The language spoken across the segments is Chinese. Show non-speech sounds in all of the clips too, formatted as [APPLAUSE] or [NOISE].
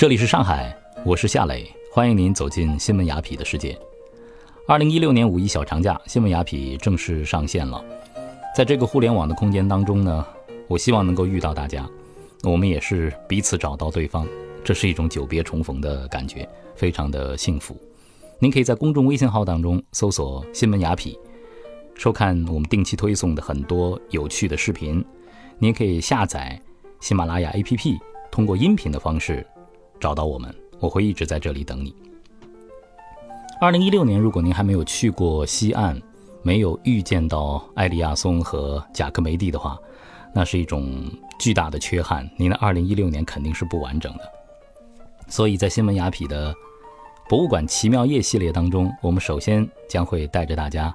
这里是上海，我是夏磊，欢迎您走进新闻雅痞的世界。二零一六年五一小长假，新闻雅痞正式上线了。在这个互联网的空间当中呢，我希望能够遇到大家，我们也是彼此找到对方，这是一种久别重逢的感觉，非常的幸福。您可以在公众微信号当中搜索“新闻雅痞”，收看我们定期推送的很多有趣的视频。您也可以下载喜马拉雅 APP，通过音频的方式。找到我们，我会一直在这里等你。二零一六年，如果您还没有去过西岸，没有遇见到艾利亚松和贾克梅蒂的话，那是一种巨大的缺憾。您的二零一六年肯定是不完整的。所以在新闻雅痞的博物馆奇妙夜系列当中，我们首先将会带着大家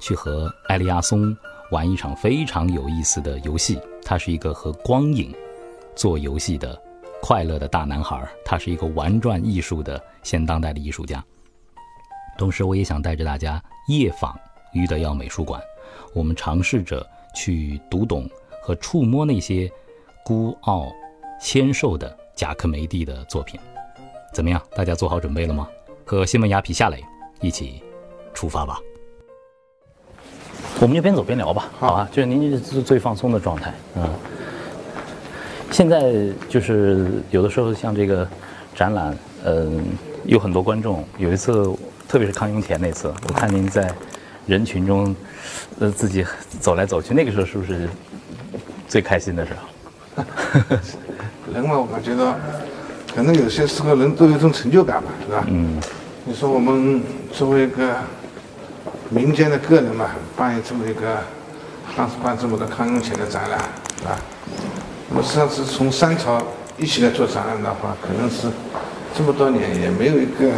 去和艾利亚松玩一场非常有意思的游戏。它是一个和光影做游戏的。快乐的大男孩，他是一个玩转艺术的现当代的艺术家。同时，我也想带着大家夜访于德耀美术馆，我们尝试着去读懂和触摸那些孤傲纤瘦的贾克梅蒂的作品。怎么样？大家做好准备了吗？和新闻雅痞夏磊一起出发吧！我们就边走边聊吧，好啊？就是您是最放松的状态，嗯。现在就是有的时候像这个展览，嗯，有很多观众。有一次，特别是康雍乾那次，我看您在人群中，呃，自己走来走去，那个时候是不是最开心的时候？人嘛，我感觉到，可能有些时候人都有一种成就感吧，是吧？嗯。你说我们作为一个民间的个人嘛，办这么一个，当时办这么个康雍乾的展览，是吧？我们实际上是从三朝一起来做展览的话，可能是这么多年也没有一个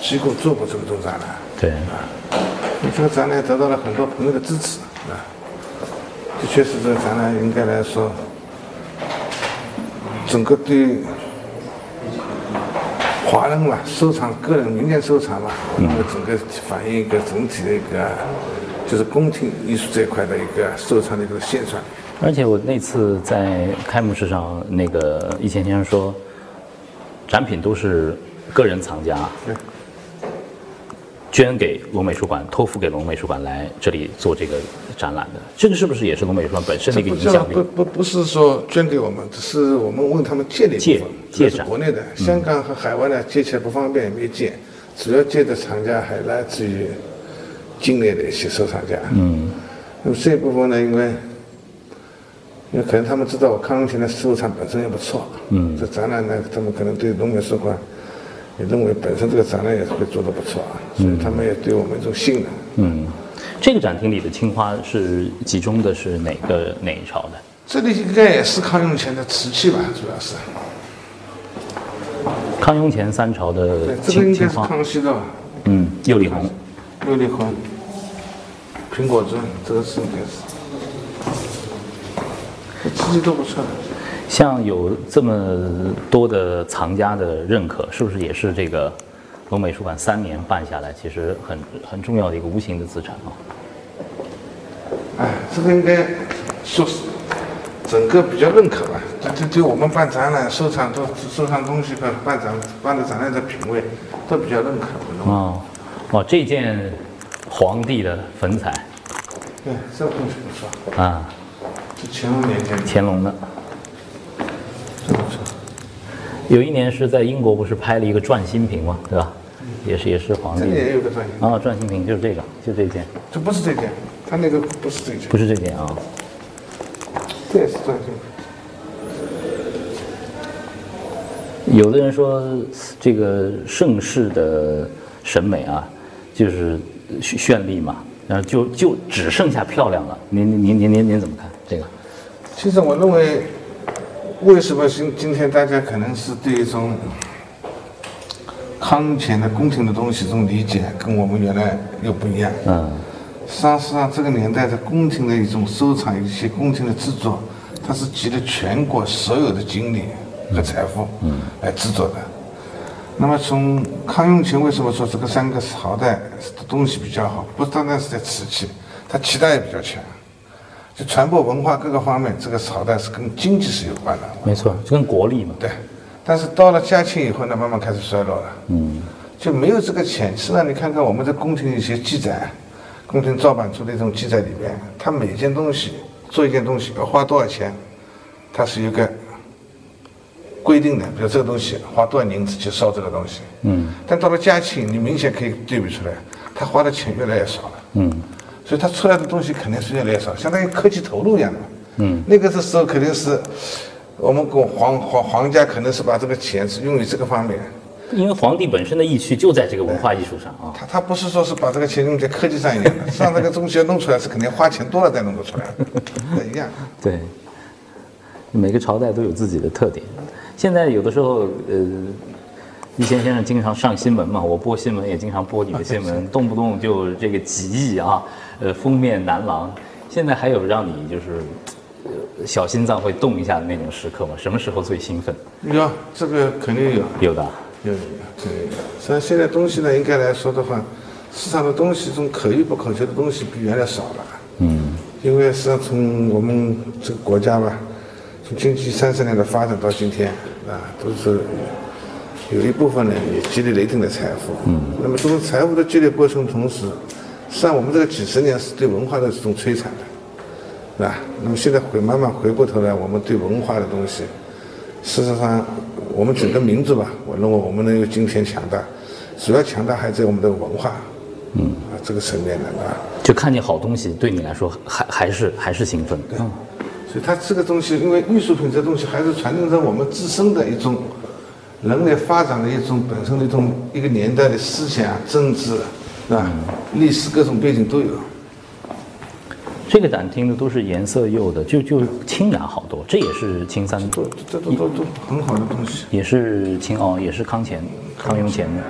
机构做过这么多展览。对啊，你这个展览得到了很多朋友的支持啊，的确是这个展览应该来说，整个对华人嘛，收藏个人民间收藏嘛，那么整个反映一个整体的一个就是宫廷艺术这一块的一个收藏的一个现状。而且我那次在开幕式上，那个易谦先生说，展品都是个人藏家捐给龙美术馆，托付给龙美术馆来这里做这个展览的。这个是不是也是龙美术馆本身的一个影响力？不不不是说捐给我们，只是我们问他们借的借借展。国内的香港和海外呢借起来不方便，也没借。主要借的藏家还来自于境内的一些收藏家。嗯。那么这一部分呢，因为。因为可能他们知道我康雍乾的收藏本身也不错，嗯，这展览呢，他们可能对龙美术馆也认为本身这个展览也是会做得不错啊，所以他们也对我们一种信任。嗯，这个展厅里的青花是集中的是哪个哪一朝的？这里应该也是康雍乾的瓷器吧，主要是。康雍乾三朝的青这个应该是康熙的吧？嗯，釉里红。釉里红。苹果尊，这个是应该是。瓷器都不错，像有这么多的藏家的认可，是不是也是这个龙美术馆三年办下来，其实很很重要的一个无形的资产啊？哎，这个应该说是整个比较认可吧？就就就我们办展览、收藏、都收藏东西和办展办的展览的品味都比较认可。哦，哦，这件皇帝的粉彩，对，这个东西不错啊。乾隆年间，乾隆的，有一年是在英国，不是拍了一个转心瓶吗？对吧？也是也是皇帝。这也有个转心瓶。啊，转心瓶就是这个，就这件。这不是这件，他那个不是这件。不是这件啊。这也是转心瓶。有的人说，这个盛世的审美啊，就是绚丽嘛，然后就就只剩下漂亮了。您您您您您怎么看？这个，其实我认为，为什么今今天大家可能是对一种康乾的宫廷的东西这种理解，跟我们原来又不一样。嗯，实际上这个年代的宫廷的一种收藏，一些宫廷的制作，它是集了全国所有的精力和财富，嗯，来制作的。那么从康雍乾为什么说这个三个朝代的东西比较好？不单单是在瓷器，它其他也比较强。传播文化各个方面，这个朝代是跟经济是有关的。没错，就跟国力嘛。对，但是到了嘉庆以后呢，慢慢开始衰落了。嗯，就没有这个钱。实际上，你看看我们在宫廷一些记载，宫廷造版处的这种记载里边，它每件东西做一件东西要花多少钱，它是一个规定的。比如这个东西花多少银子去烧这个东西。嗯。但到了嘉庆，你明显可以对比出来，他花的钱越来越少了。嗯。所以它出来的东西肯定是越来越少，相当于科技投入一样的。嗯，那个的时候肯定是我们国皇皇皇家可能是把这个钱是用于这个方面。因为皇帝本身的意趣就在这个文化艺术上啊。他他不是说是把这个钱用在科技上一样的，[LAUGHS] 像这个东西要弄出来是肯定花钱多了才弄得出来，[LAUGHS] 一样。对，每个朝代都有自己的特点。现在有的时候，呃。易先先生经常上新闻嘛，我播新闻也经常播你的新闻，[LAUGHS] 动不动就这个几亿啊，呃，封面男郎。现在还有让你就是，呃，小心脏会动一下的那种时刻吗？什么时候最兴奋？有，这个肯定有。有的。有有有，肯定有。实际上现在东西呢，应该来说的话，市场的东西，这种可遇不可求的东西比原来少了。嗯。因为实际上从我们这个国家吧，从经济三十年的发展到今天啊，都是。有一部分呢也积累了一定的财富，嗯，那么这种财富的积累过程同时，实际上我们这个几十年是对文化的这种摧残的，是吧？那么现在回慢慢回过头来，我们对文化的东西，事实上，我们整个民族吧，我认为我们能有今天强大，主要强大还在我们的文化，嗯，啊这个层面的，啊。就看见好东西，对你来说还还是还是兴奋，对，所以它这个东西，因为艺术品这东西还是传承着我们自身的一种。人类发展的一种本身的一种一个年代的思想、政治，是吧？历史各种背景都有。这个展厅呢都是颜色釉的，就就清雅好多。这也是青三，这这都都都很好的东西。也是清哦，也是康乾、康雍乾的。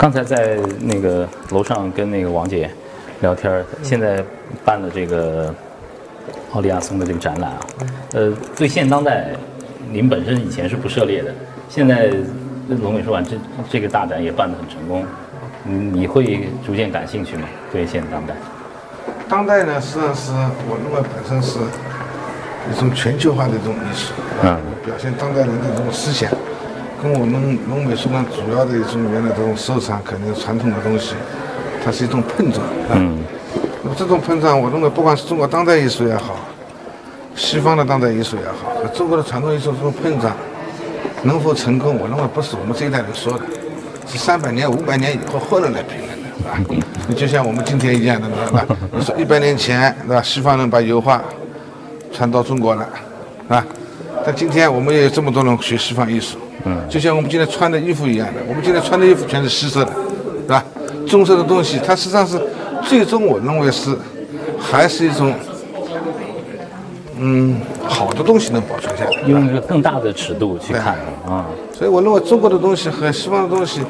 刚才在那个楼上跟那个王姐聊天，现在办了这个奥利亚松的这个展览啊，呃，对现当代，您本身以前是不涉猎的，现在龙美术馆这这个大展也办得很成功，你会逐渐感兴趣吗？对现当代？当代呢，实际上是我认为本身是一种全球化的一种艺术，嗯，表现当代人的这种思想。跟我们龙美术馆主要的一种原来这种收藏，肯定传统的东西，它是一种碰撞。嗯。那么这种碰撞，我认为不管是中国当代艺术也好，西方的当代艺术也好，和中国的传统艺术这种碰撞能否成功，我认为不是我们这一代人说的，是三百年、五百年以后后人来评论的，是吧？你 [LAUGHS] 就像我们今天一样的，对吧？你说一百年前，对吧？西方人把油画传到中国了，是吧？但今天我们也有这么多人学西方艺术。嗯，就像我们今天穿的衣服一样的，我们今天穿的衣服全是西色的，是吧？棕色的东西，它实际上是最终我认为是还是一种嗯好的东西能保存下来。用一个更大的尺度去看啊，所以我认为中国的东西和西方的东西，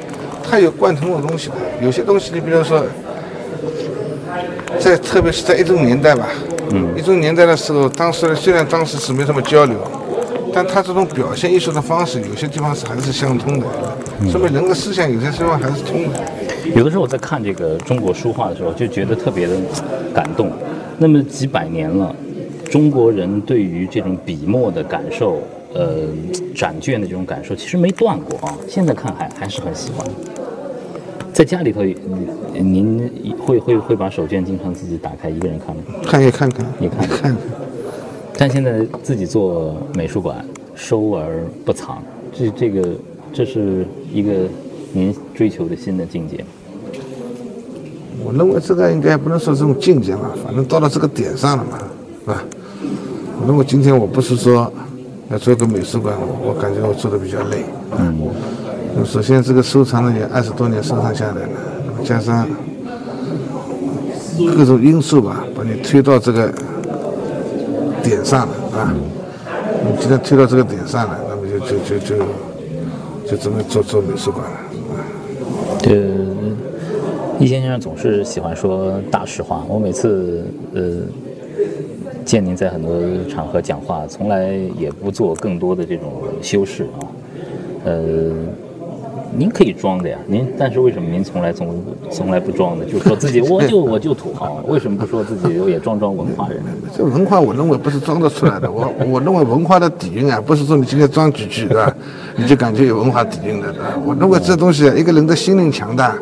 它有贯通的东西的。有些东西，你比如说，在特别是在一种年代吧，嗯，一种年代的时候，当时虽然当时是没什么交流。但他这种表现艺术的方式，有些地方是还是相通的，说明人的思想有些地方还是通的。有的时候我在看这个中国书画的时候，就觉得特别的感动。那么几百年了，中国人对于这种笔墨的感受，呃，展卷的这种感受，其实没断过啊。现在看还还是很喜欢。在家里头，您会会会把手卷经常自己打开一个人看吗？看也看看，也看看。但现在自己做美术馆，收而不藏，这这个这是一个您追求的新的境界。我认为这个应该不能说这种境界吧，反正到了这个点上了嘛，是吧？我认为今天我不是说要做个美术馆，我感觉我做的比较累。嗯。首先这个收藏呢也二十多年收藏下来了，加上各种因素吧，把你推到这个。点上了啊！你今天推到这个点上了，那么就就就就就准备做做美术馆了。对，易先生总是喜欢说大实话。我每次呃见您在很多场合讲话，从来也不做更多的这种修饰啊。呃，您可以装的呀，您但是为什么您从来从从来不装呢？就说自己 [LAUGHS] 我就我就土豪，为什么不说自己也装装文化人？这文化我认为不是装得出来的，我我认为文化的底蕴啊，不是说你今天装几句对吧，[LAUGHS] 你就感觉有文化底蕴的，对吧？我认为这东西一个人的心灵强大，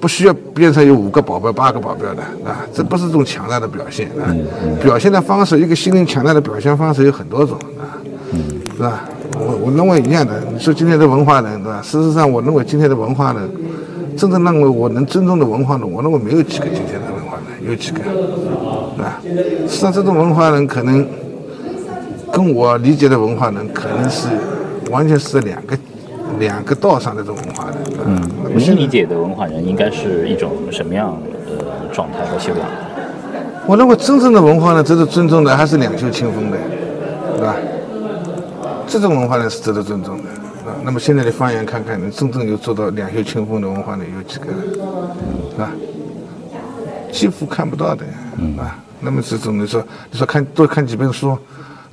不需要变成有五个保镖、八个保镖的，啊，这不是一种强大的表现啊。表现的方式，一个心灵强大的表现方式有很多种啊，是吧？我我认为一样的。你说今天的文化人，对吧？事实上，我认为今天的文化人，真正认为我能尊重的文化人，我认为没有几个今天的文化人，有几个，对吧？实际上，这种文化人可能跟我理解的文化人，可能是完全是两个两个道上的这种文化人。嗯，您理解的文化人应该是一种什么样的状态和修养？我认为真正的文化呢，值得尊重的还是两袖清风的，对吧？这种文化呢是值得尊重的啊。那么现在的方言看看，能真正有做到两袖清风的文化呢有几个？是吧？几乎看不到的啊。那么这种你说，你说看多看几本书，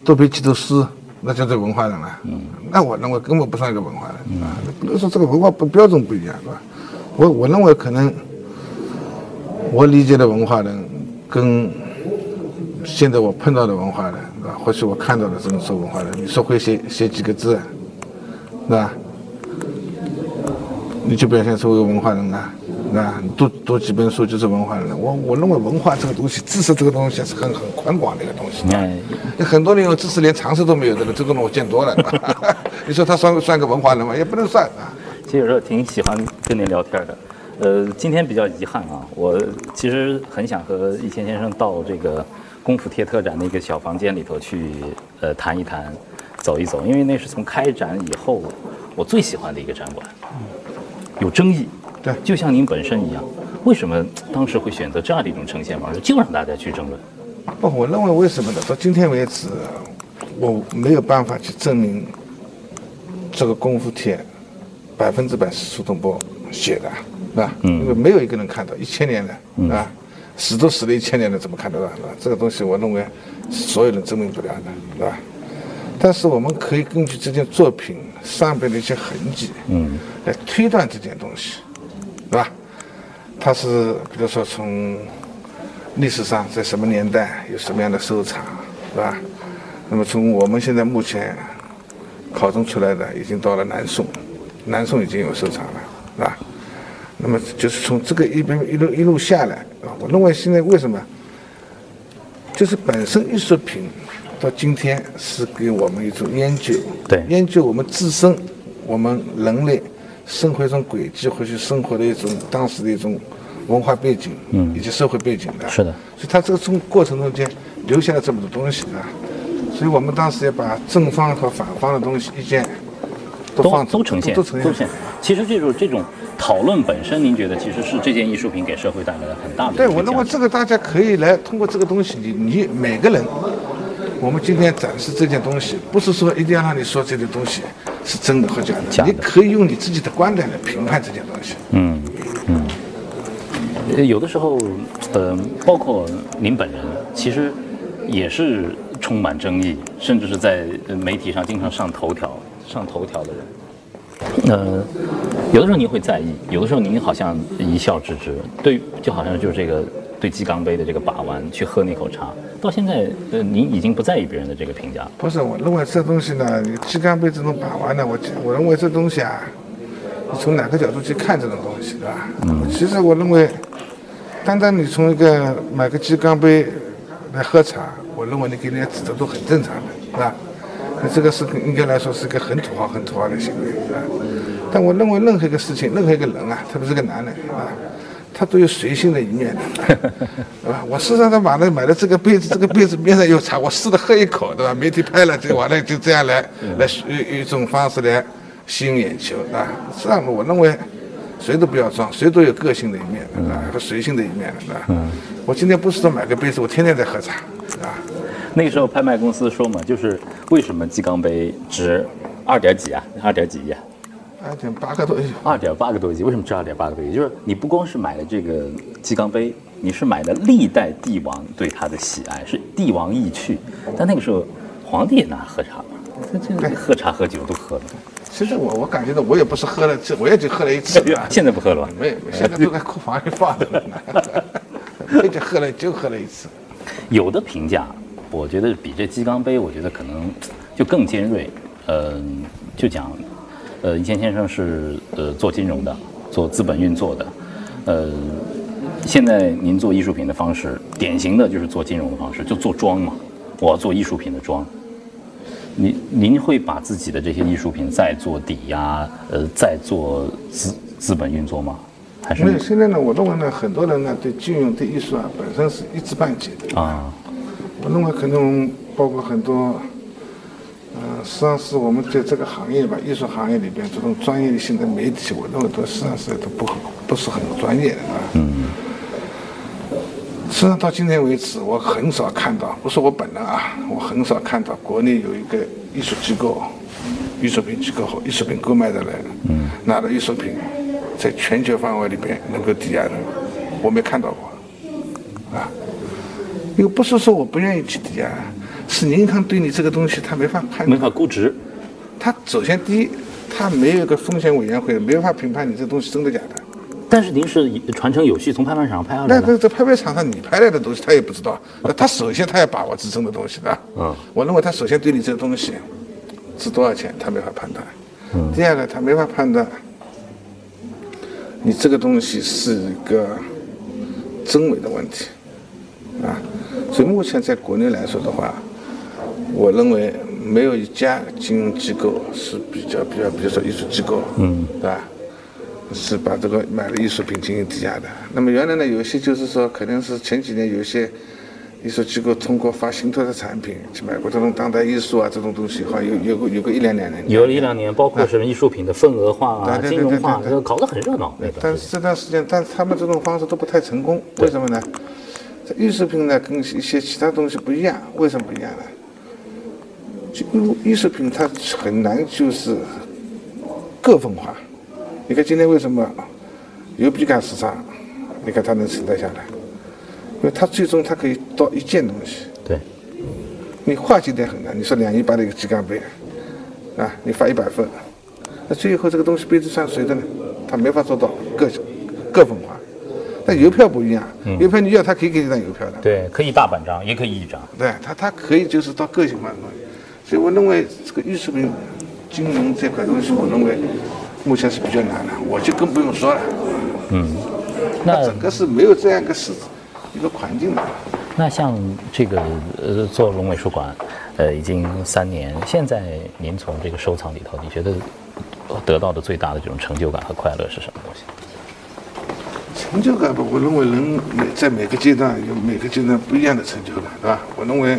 多背几首诗，那叫做文化人了。那我认为根本不算一个文化人啊。不能说这个文化不标准不一样，是吧？我我认为可能我理解的文化人跟现在我碰到的文化人。啊，或许我看到的这种说文化人，你说会写写几个字，是吧？你就表现出一个文化人啊，啊，读读几本书就是文化人了。我我认为文化这个东西，知识这个东西是很很宽广的一个东西。哎，很多人有知识连常识都没有的人，这种人我见多了。你说他算算个文化人吗？也不能算啊。其实有时候挺喜欢跟您聊天的。呃，今天比较遗憾啊，我其实很想和易谦先生到这个。功夫贴特展那个小房间里头去，呃，谈一谈，走一走，因为那是从开展以后我最喜欢的一个展馆，有争议，对，就像您本身一样，为什么当时会选择这样的一种呈现方式，就让大家去争论？不，我认为为什么呢？到今天为止，我没有办法去证明这个功夫贴百分之百是苏东坡写的，是吧？嗯，因为没有一个人看到，一千年了，啊。死都死了一千年了，怎么看得到？是吧？这个东西，我认为所有人证明不了的，是吧？但是我们可以根据这件作品上边的一些痕迹，嗯，来推断这件东西，是吧？它是比如说从历史上在什么年代有什么样的收藏，是吧？那么从我们现在目前考证出来的，已经到了南宋，南宋已经有收藏了？那么就是从这个一边一路一路下来啊，我认为现在为什么，就是本身艺术品到今天是给我们一种研究，对，研究我们自身，我们人类生活一种轨迹或者生活的一种当时的一种文化背景，嗯，以及社会背景的，是的，所以它这个从过程中间留下了这么多东西啊，所以我们当时也把正方和反方的东西意见都放都呈现，都呈现。其实这种这种。讨论本身，您觉得其实是这件艺术品给社会带来了很大的？对我认为这个大家可以来通过这个东西，你你每个人，我们今天展示这件东西，不是说一定要让你说这件东西是真的或假的，你可以用你自己的观点来评判这件东西。嗯嗯，有的时候，呃，包括您本人，其实也是充满争议，甚至是在媒体上经常上头条、上头条的人。呃，有的时候您会在意，有的时候您好像一笑置之。对，就好像就是这个对鸡缸杯的这个把玩，去喝那口茶，到现在，呃，您已经不在意别人的这个评价。不是，我认为这东西呢，鸡缸杯这种把玩呢，我我认为这东西啊，你从哪个角度去看这种东西，对吧？嗯。其实我认为，单单你从一个买个鸡缸杯来喝茶，我认为你给人家指责都很正常的，是吧？那这个是应该来说是个很土豪、很土豪的行为，是吧？但我认为任何一个事情、任何一个人啊，特别是个男人啊，他都有随性的一面的，对 [LAUGHS] 吧？我事实上他买了买了这个杯子，这个杯子边上有茶，我试着喝一口，对吧？媒体拍了就完了，就这样来来用一种方式来吸引眼球，啊。这样我认为谁都不要装，谁都有个性的一面，啊，和随性的一面，是吧？我今天不是说买个杯子，我天天在喝茶，啊。那个时候拍卖公司说嘛，就是为什么鸡缸杯值二点几啊？二点几亿？二点八个多亿。二点八个多亿，为什么值二点八个多亿？就是你不光是买了这个鸡缸杯，你是买了历代帝王对它的喜爱，是帝王意趣。但那个时候，皇帝也拿喝茶嘛，这这喝茶喝酒都喝了。其实我我感觉到我也不是喝了，这我也就喝了一次。[LAUGHS] 现在不喝了吧？没有，现在都在库房里放着呢。我就喝了，就喝了一次。有的评价，我觉得比这鸡缸杯，我觉得可能就更尖锐。嗯，就讲，呃，以前先生是呃做金融的，做资本运作的，呃，现在您做艺术品的方式，典型的就是做金融的方式，就做庄嘛。我要做艺术品的庄。您您会把自己的这些艺术品再做抵押，呃，再做资资本运作吗？还是没有？现在呢，我认为呢，很多人呢对金融对艺术啊本身是一知半解的啊。我认为可能包括很多，嗯，实际上是我们在这个行业吧，艺术行业里边这种专业性的媒体，我认为都实际上是都不不是很专业的啊。嗯。实际上到今天为止，我很少看到，不是我本人啊，我很少看到国内有一个艺术机构、艺术品机构和艺术品购买的人，嗯，拿着艺术品，在全球范围里边能够抵押的，我没看到过，啊，又不是说我不愿意去抵押，是银行对你这个东西他没法判，没法估值，他首先第一，他没有一个风险委员会，没法评判你这东西真的假的。但是您是传承有序，从拍卖场上拍下来的。那这这拍卖场上你拍来的东西，他也不知道。那他首先他要把握自身的东西的。嗯。我认为他首先对你这个东西值多少钱，他没法判断。嗯。第二个，他没法判断你这个东西是一个真伪的问题啊。所以目前在国内来说的话，我认为没有一家金融机构是比较比较，比如说艺术机构，嗯，对吧？是把这个买了艺术品进行抵押的。那么原来呢，有些就是说，可能是前几年有一些艺术机构通过发信托的产品去买过这种当代艺术啊这种东西，好像有有个有个一两两年的。有了一两年，包括什么艺术品的份额化啊、金融化，搞得很热闹。但是这段时间，但是他们这种方式都不太成功。为什么呢？这艺术品呢，跟一些其他东西不一样。为什么不一样呢？就艺术品它很难就是个分化。你看今天为什么有比卡市场？你看它能存在下来，因为它最终它可以到一件东西。对。你画今天很难，你说两亿八的一个鸡缸杯，啊，你发一百份，那最后这个东西杯子算谁的呢？他没法做到个个分化。但邮票不一样，邮票你要他可以给你张邮票的。对，可以大半张，也可以一张。对，他他可以就是到个性化的东西。所以我认为这个艺术品金融这块东西，我认为。目前是比较难的，我就更不用说了。嗯，那整个是没有这样一个市一个环境的。那像这个呃，做龙美术馆，呃，已经三年。现在您从这个收藏里头，你觉得得到的最大的这种成就感和快乐是什么东西？成就感吧，我认为人每在每个阶段有每个阶段不一样的成就感，对吧？我认为。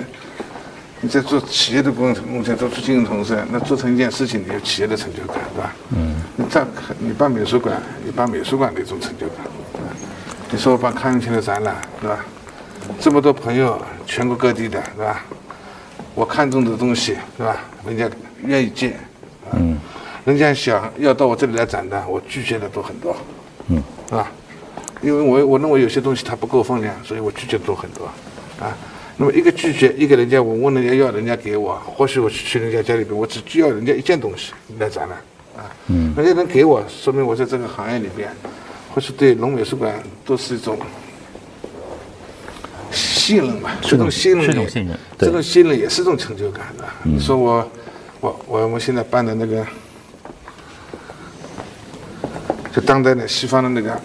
你在做企业的过程中，目前做出经营同事，那做成一件事情，你有企业的成就感，对吧？嗯。你办你办美术馆，你办美术馆的一种成就感？你说我办康永清的展览，对吧？这么多朋友，全国各地的，对吧？我看中的东西，对吧？人家愿意借，嗯。人家想要到我这里来展的，我拒绝的都很多，嗯，是吧？因为我我认为有些东西它不够分量，所以我拒绝的都很多，啊。那么一个拒绝一个人家，我问人家要，人家给我，或许我去去人家家里边，我只需要人家一件东西来展览，啊，嗯，人家能给我，说明我在这个行业里边，或许对龙美术馆都是一种信任嘛，这种信任，这种信任，这种信任也是一种成就感的。你说我，我我们现在办的那个，就当代的西方的那个。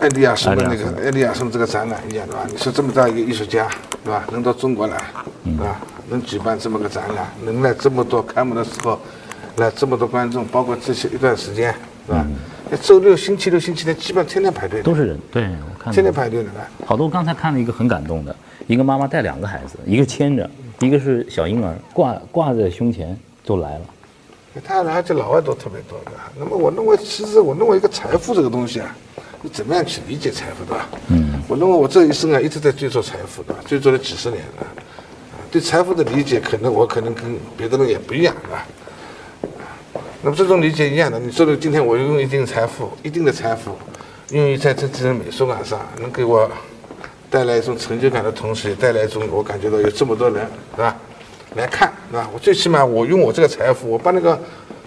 艾利亚森的那个艾利亚森这个展览一样，对吧？你说这么大一个艺术家，对吧？能到中国来，对吧？能举办这么个展览，能来这么多开幕的时候，来这么多观众，包括这些一段时间，是吧？那周六、星期六、星期天，基本上天天排队。都是人，对我看。天天排队的，好多。刚才看了一个很感动的，一个妈妈带两个孩子，一个牵着，一个是小婴儿，挂挂在胸前就来了。他而且老外都特别多的。那么我认为，其实我认为一个财富这个东西啊。你怎么样去理解财富，对吧？嗯，我认为我这一生啊一直在追逐财富，对吧？追逐了几十年了，对财富的理解可能我可能跟别的人也不一样，对吧？那么这种理解一样的，你说的今天我用一定财富、一定的财富，用于在这这美术馆上，能给我带来一种成就感的同时，也带来一种我感觉到有这么多人，是吧？来看，是吧？我最起码我用我这个财富，我把那个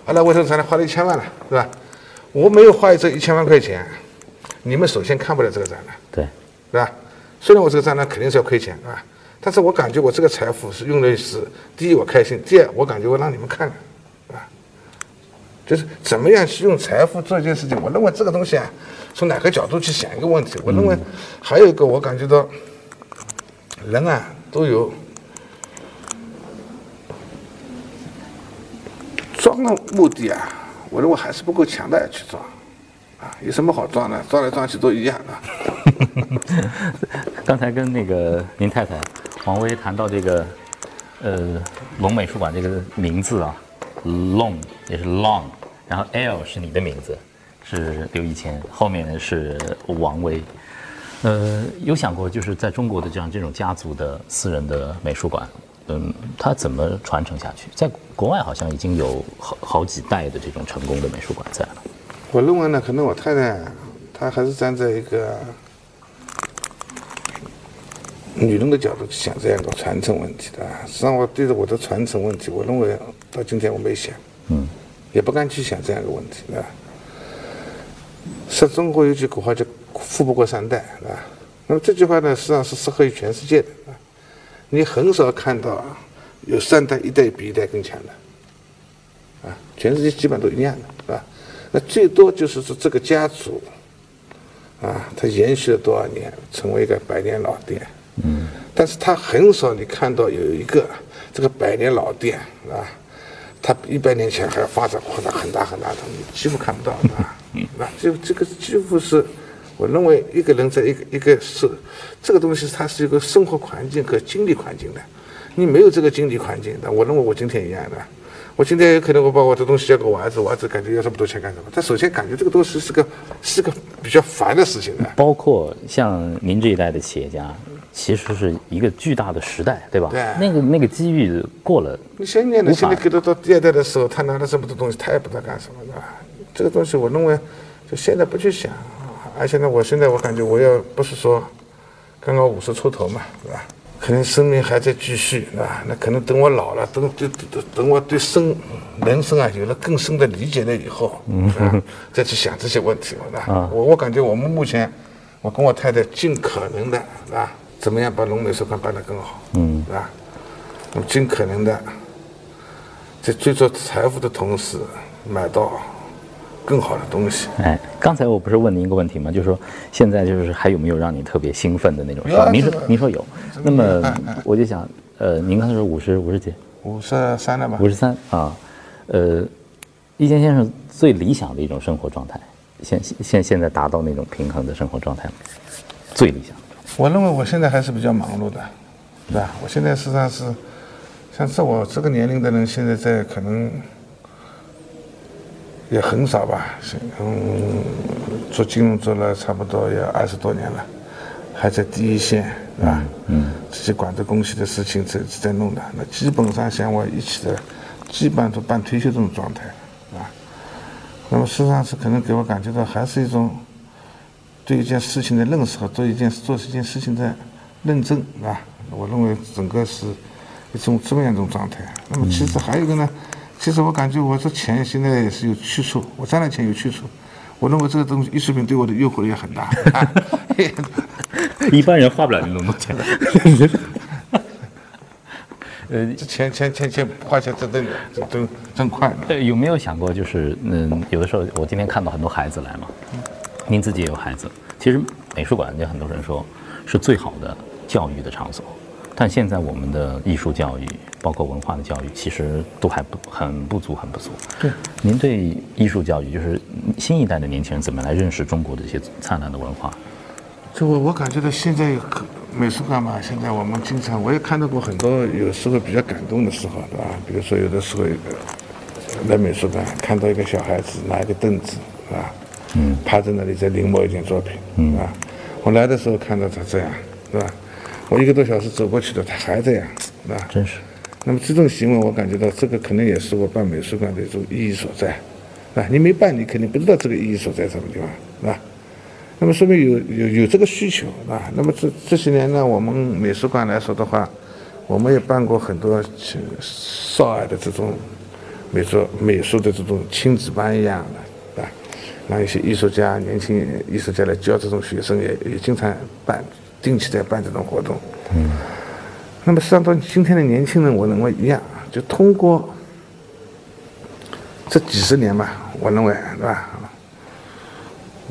阿拉卫生展览花了一千万了，是吧？我没有花这一千万块钱，你们首先看不了这个展览，对，是吧？虽然我这个展览肯定是要亏钱，啊，但是我感觉我这个财富是用的是第一我开心，第二我感觉我让你们看了，啊，就是怎么样去用财富做一件事情。我认为这个东西啊，从哪个角度去想一个问题，我认为还有一个我感觉到人啊都有装的目的啊，我认为还是不够强大要去装。有什么好装的？装来装去都一样的。[LAUGHS] 刚才跟那个您太太王薇谈到这个，呃，龙美术馆这个名字啊，Long 也是 Long，然后 L 是你的名字，是刘一谦，后面是王薇。呃，有想过就是在中国的这样这种家族的私人的美术馆，嗯，它怎么传承下去？在国外好像已经有好好几代的这种成功的美术馆在了。我认为呢，可能我太太她还是站在一个女人的角度去想这样一个传承问题的。实际上，我对着我的传承问题，我认为到今天我没想，嗯，也不敢去想这样一个问题，对吧？说中国有句古话叫“富不过三代”，对吧？那么这句话呢，实际上是适合于全世界的。你很少看到有三代一代比一代更强的，啊，全世界基本都一样的？那最多就是说这个家族，啊，它延续了多少年，成为一个百年老店。嗯。但是它很少你看到有一个这个百年老店啊，它一百年前还要发展扩大很大很大的，你几乎看不到 [LAUGHS] 啊。那就这个几乎是，我认为一个人在一个一个是这个东西，它是一个生活环境和经历环境的。你没有这个经历环境，的我认为我今天一样的。我今天有可能我把我的东西交给我儿子，我儿子感觉要这么多钱干什么？他首先感觉这个东西是个是个比较烦的事情的。包括像您这一代的企业家，其实是一个巨大的时代，对吧？对。那个那个机遇过了。你现在呢？现在给他到第二代的时候，他拿了这么多东西，他也不知道干什么，是吧？这个东西我认为，就现在不去想。而且呢，我现在我感觉我要不是说，刚刚五十出头嘛，对吧？可能生命还在继续，是吧？那可能等我老了，等等等等我对生人生啊有了更深的理解了以后，嗯，再去想这些问题？我我感觉我们目前，我跟我太太尽可能的，是吧？怎么样把龙美术馆办得更好，嗯，是吧？我们尽可能的在追逐财富的同时，买到。更好的东西。哎，刚才我不是问您一个问题吗？就是说，现在就是还有没有让你特别兴奋的那种事？您说，您说有。那么我就想，呃，您刚才说五十五十几？五十三了吧？五十三啊，呃，易坚先生最理想的一种生活状态，现现现在达到那种平衡的生活状态吗？最理想。我认为我现在还是比较忙碌的，对吧？我现在实际上是，像这我这个年龄的人，现在在可能。也很少吧，嗯，做金融做了差不多也二十多年了，还在第一线，是吧？嗯，自己管着公司的事情在在弄的，那基本上像我一起的，基本上都半退休这种状态，啊。那么实际上是可能给我感觉到还是一种对一件事情的认识和做一件做一件事情的认证，啊。我认为整个是一种这么样一种状态。那么其实还有一个呢。其实我感觉我这钱现在也是有去处，我赚的钱有去处。我认为这个东西艺术品对我的诱惑力也很大。[LAUGHS] 一般人花不了那么多钱。[LAUGHS] 呃，这钱钱钱钱花钱真真真真快。对，有没有想过就是嗯，有的时候我今天看到很多孩子来嘛，您自己也有孩子。其实美术馆有很多人说是最好的教育的场所。但现在我们的艺术教育，包括文化的教育，其实都还不很不足，很不足。对，您对艺术教育，就是新一代的年轻人怎么来认识中国的这些灿烂的文化？就我我感觉到现在美术馆嘛，现在我们经常我也看到过很多，有时候比较感动的时候，对吧？比如说有的时候来美术馆看到一个小孩子拿一个凳子，啊，嗯，趴在那里在临摹一件作品，嗯啊，我来的时候看到他这样，是吧？我一个多小时走过去的，他还这样，是吧？真是。那么这种行为，我感觉到这个可能也是我办美术馆的一种意义所在，啊，你没办，你肯定不知道这个意义所在什么地方，是吧？那么说明有有有这个需求，啊。那么这这些年呢，我们美术馆来说的话，我们也办过很多少儿的这种美术美术的这种亲子班一样的，啊，让一些艺术家、年轻艺术家来教这种学生，也也经常办，定期在办这种活动。嗯。那么，实际上到今天的年轻人，我认为一样，就通过这几十年吧，我认为，对吧？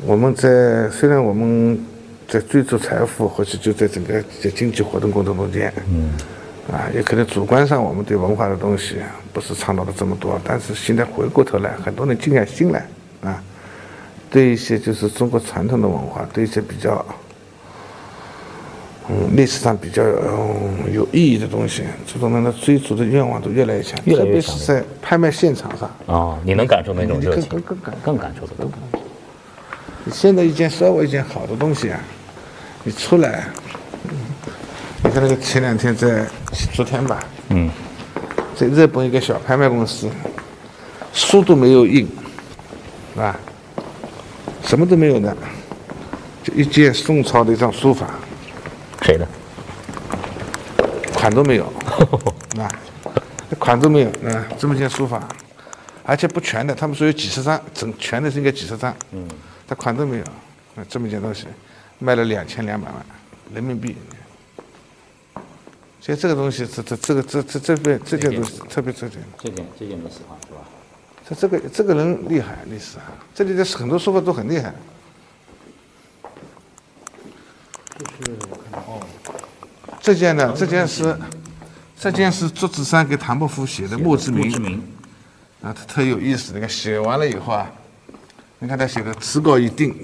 我们在虽然我们在追逐财富，或许就在整个在经济活动过程中间，嗯，啊，也可能主观上我们对文化的东西不是倡导的这么多，但是现在回过头来，很多人静下心来，啊，对一些就是中国传统的文化，对一些比较，嗯，历史上比较嗯有意义的东西，这种人的追逐的愿望都越来越强，特别是在拍卖现场上。啊，你能感受那种热情，更更更更感受得到。现在一件稍微一件好的东西啊，你出来，你看那个前两天在昨天吧，嗯，在日本一个小拍卖公司，书都没有印，是吧？什么都没有的，就一件宋朝的一张书法，谁的？款都没有，[LAUGHS] 啊，款都没有，啊，这么件书法，而且不全的，他们说有几十张，整全的是应该几十张，嗯。他款都没有，这么一件东西，卖了两千两百万人民币。所以这个东西，这这这个这这这边这件东西特别值钱，这件这件你喜欢是吧？这这个这个人厉害，历史啊，这里的很多书法都很厉害。就是哦，这件呢，这件是这件是祝子山给唐伯虎写的墓志铭，啊，特特有意思。你看写完了以后啊。你看他写的“词稿已定”，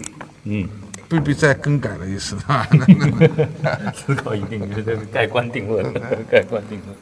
嗯，不必再更改的意思，[LAUGHS] 词稿已定，就是这个盖棺定论，[LAUGHS] 盖棺定论。